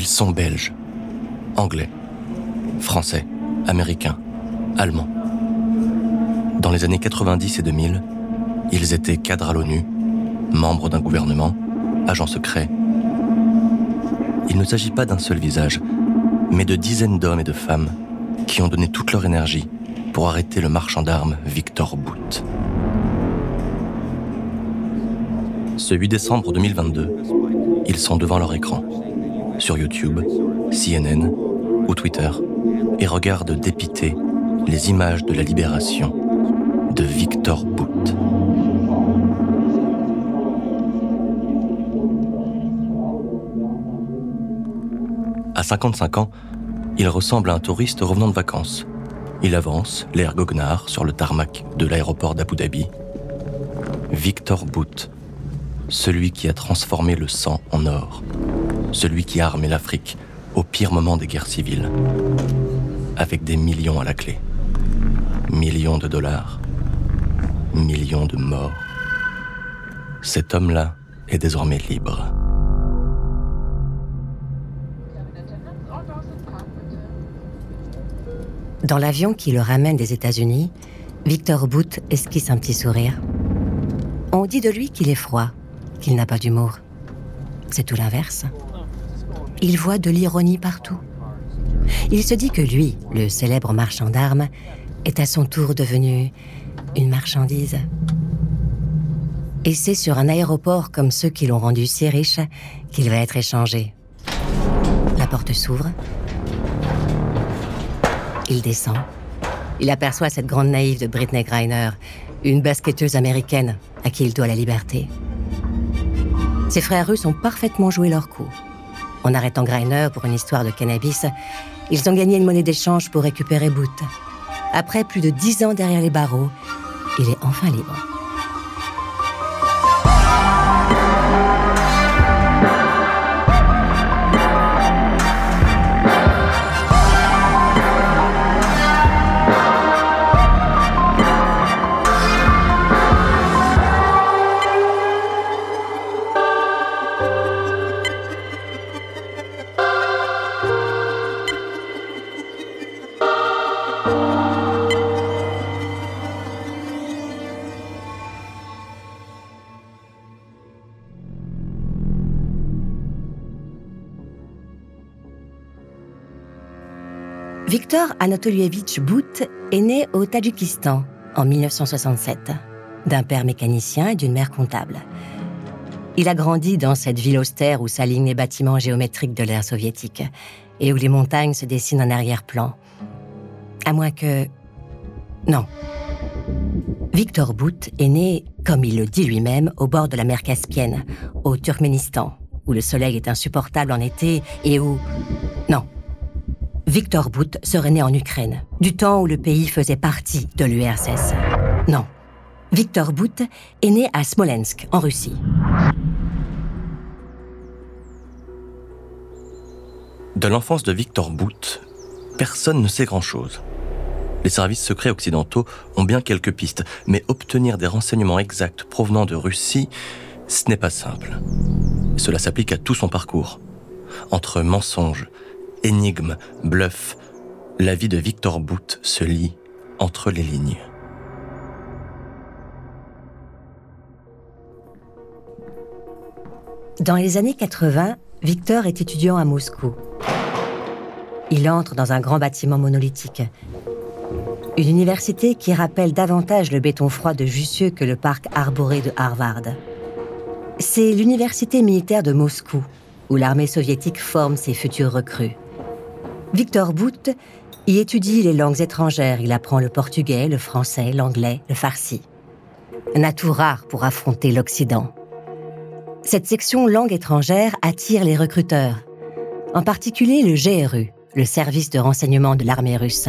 Ils sont belges, anglais, français, américains, allemands. Dans les années 90 et 2000, ils étaient cadres à l'ONU, membres d'un gouvernement, agents secrets. Il ne s'agit pas d'un seul visage, mais de dizaines d'hommes et de femmes qui ont donné toute leur énergie pour arrêter le marchand d'armes Victor Bout. Ce 8 décembre 2022, ils sont devant leur écran, sur YouTube, CNN ou Twitter, et regardent dépiter les images de la libération de Victor Bout. À 55 ans, il ressemble à un touriste revenant de vacances. Il avance, l'air goguenard, sur le tarmac de l'aéroport d'Abu Dhabi. Victor Bout, celui qui a transformé le sang en or, celui qui a armé l'Afrique au pire moment des guerres civiles, avec des millions à la clé. Millions de dollars, millions de morts. Cet homme-là est désormais libre. Dans l'avion qui le ramène des États-Unis, Victor Boot esquisse un petit sourire. On dit de lui qu'il est froid, qu'il n'a pas d'humour. C'est tout l'inverse. Il voit de l'ironie partout. Il se dit que lui, le célèbre marchand d'armes, est à son tour devenu une marchandise. Et c'est sur un aéroport comme ceux qui l'ont rendu si riche qu'il va être échangé. La porte s'ouvre il descend. Il aperçoit cette grande naïve de Britney Griner, une basketteuse américaine à qui il doit la liberté. Ses frères russes ont parfaitement joué leur coup. En arrêtant Griner pour une histoire de cannabis, ils ont gagné une monnaie d'échange pour récupérer Boot. Après plus de dix ans derrière les barreaux, il est enfin libre. Victor Anatolievitch Bout est né au Tadjikistan en 1967, d'un père mécanicien et d'une mère comptable. Il a grandi dans cette ville austère où s'alignent les bâtiments géométriques de l'ère soviétique et où les montagnes se dessinent en arrière-plan. À moins que... Non. Victor Bout est né, comme il le dit lui-même, au bord de la mer Caspienne, au Turkménistan, où le soleil est insupportable en été et où... Non, Victor Bout serait né en Ukraine, du temps où le pays faisait partie de l'URSS. Non. Victor Bout est né à Smolensk, en Russie. De l'enfance de Victor Bout, personne ne sait grand-chose. Les services secrets occidentaux ont bien quelques pistes, mais obtenir des renseignements exacts provenant de Russie, ce n'est pas simple. Cela s'applique à tout son parcours. Entre mensonges, énigme, bluff, la vie de Victor Bout se lit entre les lignes. Dans les années 80, Victor est étudiant à Moscou. Il entre dans un grand bâtiment monolithique. Une université qui rappelle davantage le béton froid de Jussieu que le parc arboré de Harvard. C'est l'université militaire de Moscou, où l'armée soviétique forme ses futurs recrues. Victor Bout y étudie les langues étrangères. Il apprend le portugais, le français, l'anglais, le farsi. Un atout rare pour affronter l'Occident. Cette section langue étrangère attire les recruteurs, en particulier le GRU, le service de renseignement de l'armée russe,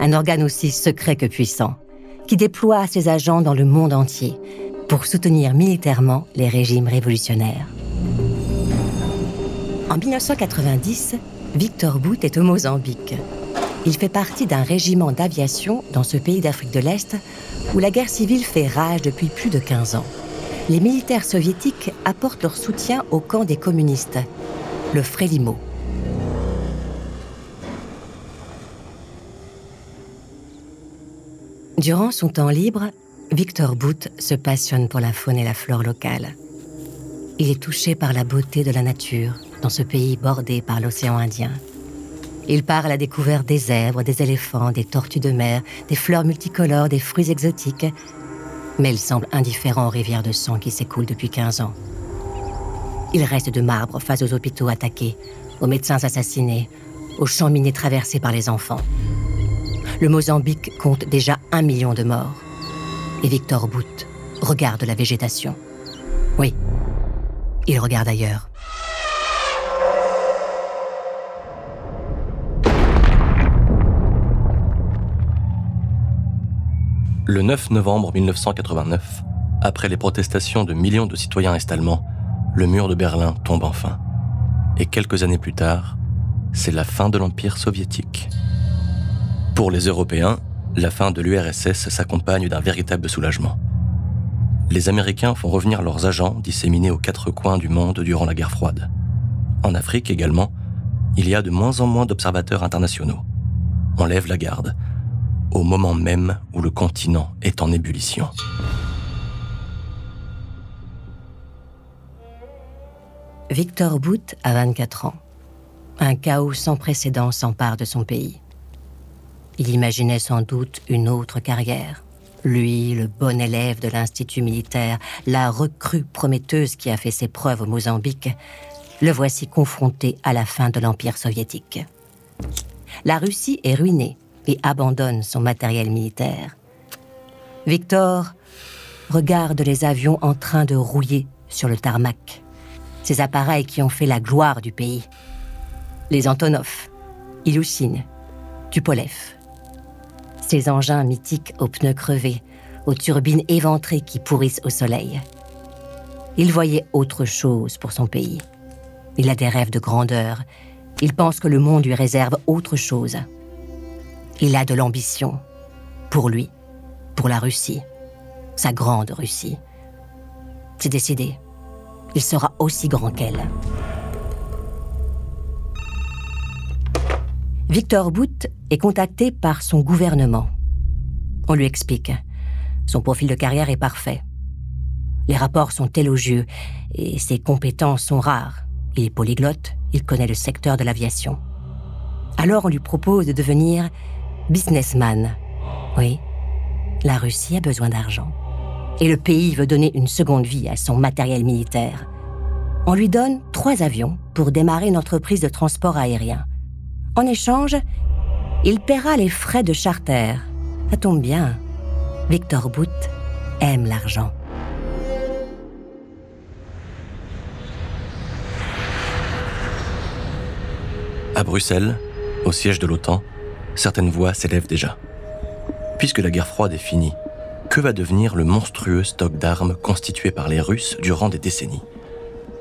un organe aussi secret que puissant, qui déploie ses agents dans le monde entier pour soutenir militairement les régimes révolutionnaires. En 1990, Victor Bout est au Mozambique. Il fait partie d'un régiment d'aviation dans ce pays d'Afrique de l'Est où la guerre civile fait rage depuis plus de 15 ans. Les militaires soviétiques apportent leur soutien au camp des communistes, le Frélimo, Durant son temps libre, Victor Boot se passionne pour la faune et la flore locale. Il est touché par la beauté de la nature dans ce pays bordé par l'océan Indien. Il part à la découverte des zèbres, des éléphants, des tortues de mer, des fleurs multicolores, des fruits exotiques, mais il semble indifférent aux rivières de sang qui s'écoulent depuis 15 ans. Il reste de marbre face aux hôpitaux attaqués, aux médecins assassinés, aux champs minés traversés par les enfants. Le Mozambique compte déjà un million de morts. Et Victor Bout regarde la végétation. Oui, il regarde ailleurs. Le 9 novembre 1989, après les protestations de millions de citoyens est-allemands, le mur de Berlin tombe enfin. Et quelques années plus tard, c'est la fin de l'Empire soviétique. Pour les Européens, la fin de l'URSS s'accompagne d'un véritable soulagement. Les Américains font revenir leurs agents disséminés aux quatre coins du monde durant la guerre froide. En Afrique également, il y a de moins en moins d'observateurs internationaux. On lève la garde, au moment même où le continent est en ébullition. Victor Bout a 24 ans. Un chaos sans précédent s'empare de son pays. Il imaginait sans doute une autre carrière. Lui, le bon élève de l'Institut militaire, la recrue prometteuse qui a fait ses preuves au Mozambique, le voici confronté à la fin de l'Empire soviétique. La Russie est ruinée et abandonne son matériel militaire. Victor regarde les avions en train de rouiller sur le tarmac, ces appareils qui ont fait la gloire du pays. Les Antonov, Ilyushin, Tupolev, ces engins mythiques aux pneus crevés, aux turbines éventrées qui pourrissent au soleil. Il voyait autre chose pour son pays. Il a des rêves de grandeur. Il pense que le monde lui réserve autre chose. Il a de l'ambition. Pour lui, pour la Russie, sa grande Russie. C'est décidé. Il sera aussi grand qu'elle. Victor Bout est contacté par son gouvernement. On lui explique. Son profil de carrière est parfait. Les rapports sont élogieux et ses compétences sont rares. Il est polyglotte, il connaît le secteur de l'aviation. Alors on lui propose de devenir businessman. Oui, la Russie a besoin d'argent. Et le pays veut donner une seconde vie à son matériel militaire. On lui donne trois avions pour démarrer une entreprise de transport aérien. En échange, il paiera les frais de charter. Ça tombe bien. Victor Bout aime l'argent. À Bruxelles, au siège de l'OTAN, certaines voix s'élèvent déjà. Puisque la guerre froide est finie, que va devenir le monstrueux stock d'armes constitué par les Russes durant des décennies?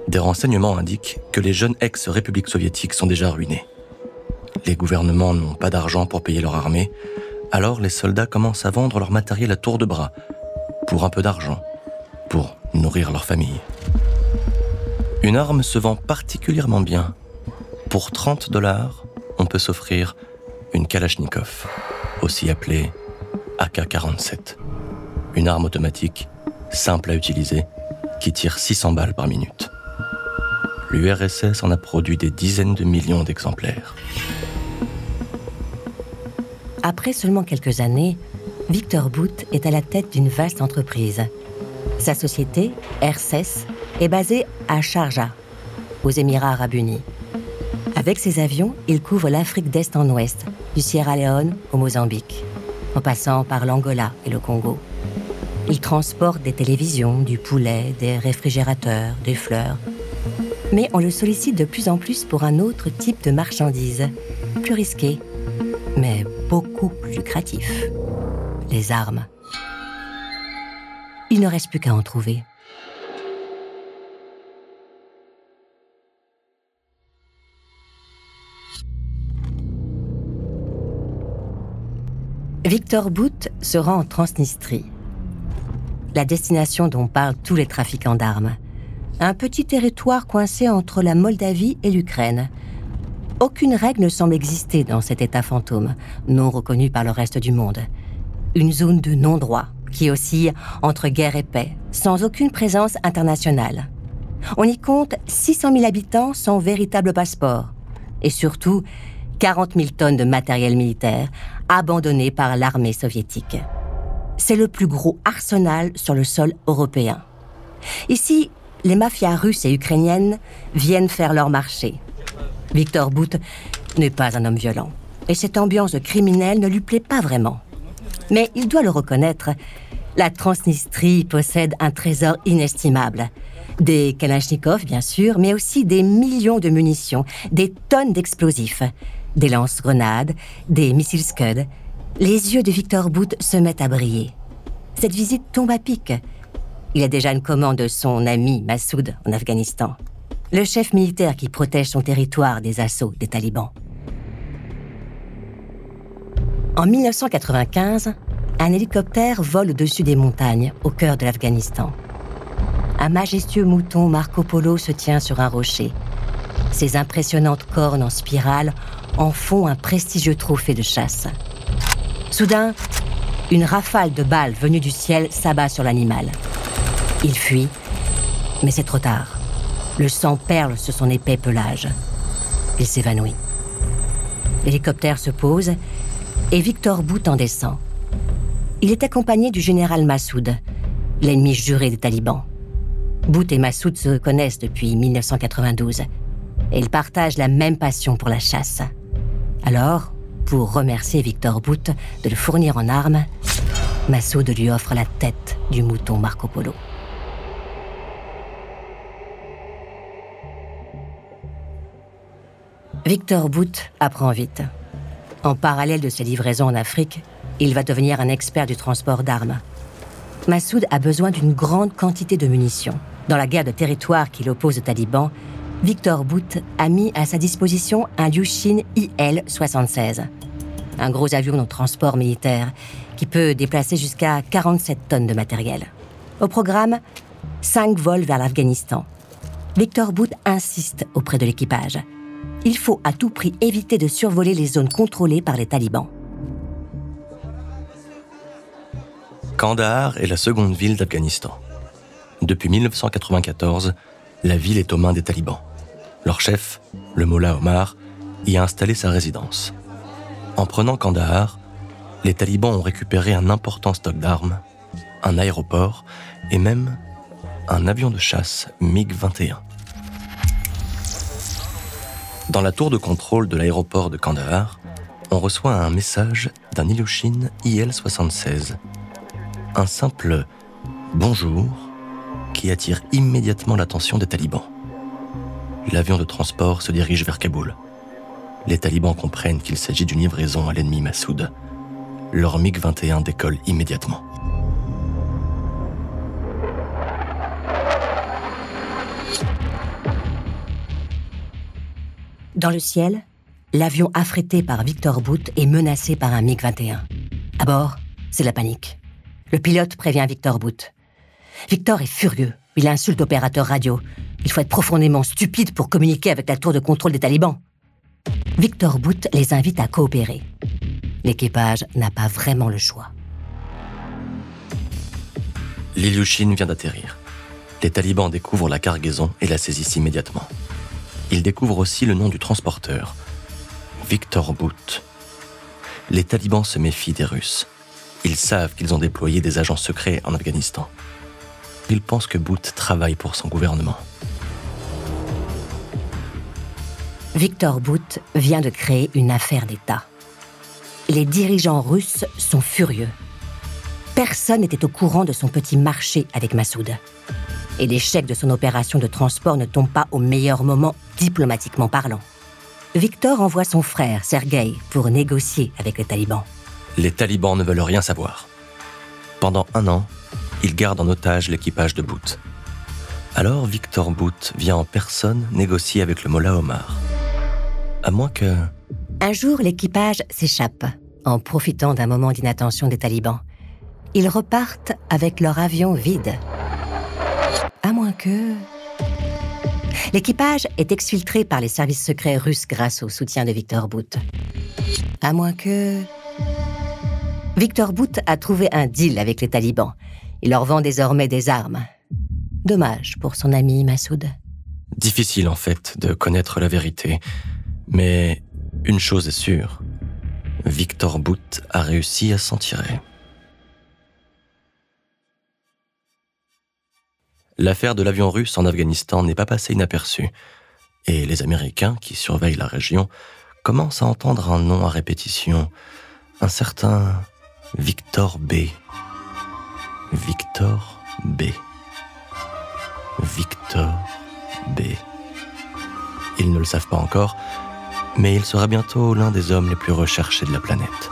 Des renseignements indiquent que les jeunes ex-républiques soviétiques sont déjà ruinées. Les gouvernements n'ont pas d'argent pour payer leur armée, alors les soldats commencent à vendre leur matériel à tour de bras, pour un peu d'argent, pour nourrir leur famille. Une arme se vend particulièrement bien. Pour 30 dollars, on peut s'offrir une Kalachnikov, aussi appelée AK-47. Une arme automatique, simple à utiliser, qui tire 600 balles par minute. L'URSS en a produit des dizaines de millions d'exemplaires. Après seulement quelques années, Victor Boot est à la tête d'une vaste entreprise. Sa société, RCES, est basée à Sharjah, aux Émirats arabes unis. Avec ses avions, il couvre l'Afrique d'Est en Ouest, du Sierra Leone au Mozambique, en passant par l'Angola et le Congo. Il transporte des télévisions, du poulet, des réfrigérateurs, des fleurs. Mais on le sollicite de plus en plus pour un autre type de marchandises, plus risqué, mais beaucoup plus lucratif. Les armes. Il ne reste plus qu'à en trouver. Victor Bout se rend en Transnistrie, la destination dont parlent tous les trafiquants d'armes. Un petit territoire coincé entre la Moldavie et l'Ukraine. Aucune règle ne semble exister dans cet état fantôme, non reconnu par le reste du monde. Une zone de non-droit qui oscille entre guerre et paix, sans aucune présence internationale. On y compte 600 000 habitants sans véritable passeport. Et surtout, 40 000 tonnes de matériel militaire abandonné par l'armée soviétique. C'est le plus gros arsenal sur le sol européen. Ici, les mafias russes et ukrainiennes viennent faire leur marché. Victor Bout n'est pas un homme violent, et cette ambiance criminelle ne lui plaît pas vraiment. Mais il doit le reconnaître, la Transnistrie possède un trésor inestimable. Des Kalachnikov, bien sûr, mais aussi des millions de munitions, des tonnes d'explosifs, des lance-grenades, des missiles Scud. Les yeux de Victor Bout se mettent à briller. Cette visite tombe à pic. Il a déjà une commande de son ami Massoud en Afghanistan, le chef militaire qui protège son territoire des assauts des talibans. En 1995, un hélicoptère vole au-dessus des montagnes, au cœur de l'Afghanistan. Un majestueux mouton Marco Polo se tient sur un rocher. Ses impressionnantes cornes en spirale en font un prestigieux trophée de chasse. Soudain, une rafale de balles venue du ciel s'abat sur l'animal. Il fuit, mais c'est trop tard. Le sang perle sur son épais pelage. Il s'évanouit. L'hélicoptère se pose et Victor Bout en descend. Il est accompagné du général Massoud, l'ennemi juré des talibans. Bout et Massoud se connaissent depuis 1992 et ils partagent la même passion pour la chasse. Alors, pour remercier Victor Bout de le fournir en armes, Massoud lui offre la tête du mouton Marco Polo. Victor Bout apprend vite. En parallèle de ses livraisons en Afrique, il va devenir un expert du transport d'armes. Massoud a besoin d'une grande quantité de munitions. Dans la guerre de territoire qu'il oppose aux talibans, Victor Bout a mis à sa disposition un Yushin IL-76, un gros avion de transport militaire qui peut déplacer jusqu'à 47 tonnes de matériel. Au programme, 5 vols vers l'Afghanistan. Victor Bout insiste auprès de l'équipage. Il faut à tout prix éviter de survoler les zones contrôlées par les talibans. Kandahar est la seconde ville d'Afghanistan. Depuis 1994, la ville est aux mains des talibans. Leur chef, le Mollah Omar, y a installé sa résidence. En prenant Kandahar, les talibans ont récupéré un important stock d'armes, un aéroport et même un avion de chasse MiG-21. Dans la tour de contrôle de l'aéroport de Kandahar, on reçoit un message d'un Ilyushin IL-76 un simple bonjour qui attire immédiatement l'attention des talibans. L'avion de transport se dirige vers Kaboul. Les talibans comprennent qu'il s'agit d'une livraison à l'ennemi Massoud. Leur MiG-21 décolle immédiatement. Dans le ciel, l'avion affrété par Victor Bout est menacé par un MiG-21. À bord, c'est la panique. Le pilote prévient Victor Boot. Victor est furieux. Il insulte l'opérateur radio. Il faut être profondément stupide pour communiquer avec la tour de contrôle des talibans. Victor Boot les invite à coopérer. L'équipage n'a pas vraiment le choix. L'Ilyushin vient d'atterrir. Les talibans découvrent la cargaison et la saisissent immédiatement. Ils découvrent aussi le nom du transporteur, Victor Boot. Les talibans se méfient des Russes. Ils savent qu'ils ont déployé des agents secrets en Afghanistan. Ils pensent que Bout travaille pour son gouvernement. Victor Bout vient de créer une affaire d'État. Les dirigeants russes sont furieux. Personne n'était au courant de son petit marché avec Massoud. Et l'échec de son opération de transport ne tombe pas au meilleur moment, diplomatiquement parlant. Victor envoie son frère, Sergei, pour négocier avec les talibans les talibans ne veulent rien savoir. Pendant un an, ils gardent en otage l'équipage de Bout. Alors Victor Bout vient en personne négocier avec le Mollah Omar. À moins que... Un jour, l'équipage s'échappe, en profitant d'un moment d'inattention des talibans. Ils repartent avec leur avion vide. À moins que... L'équipage est exfiltré par les services secrets russes grâce au soutien de Victor Bout. À moins que... Victor Bout a trouvé un deal avec les talibans. Il leur vend désormais des armes. Dommage pour son ami Massoud. Difficile en fait de connaître la vérité. Mais une chose est sûre. Victor Bout a réussi à s'en tirer. L'affaire de l'avion russe en Afghanistan n'est pas passée inaperçue, et les Américains qui surveillent la région commencent à entendre un nom à répétition, un certain Victor B. Victor B. Victor B. Ils ne le savent pas encore, mais il sera bientôt l'un des hommes les plus recherchés de la planète.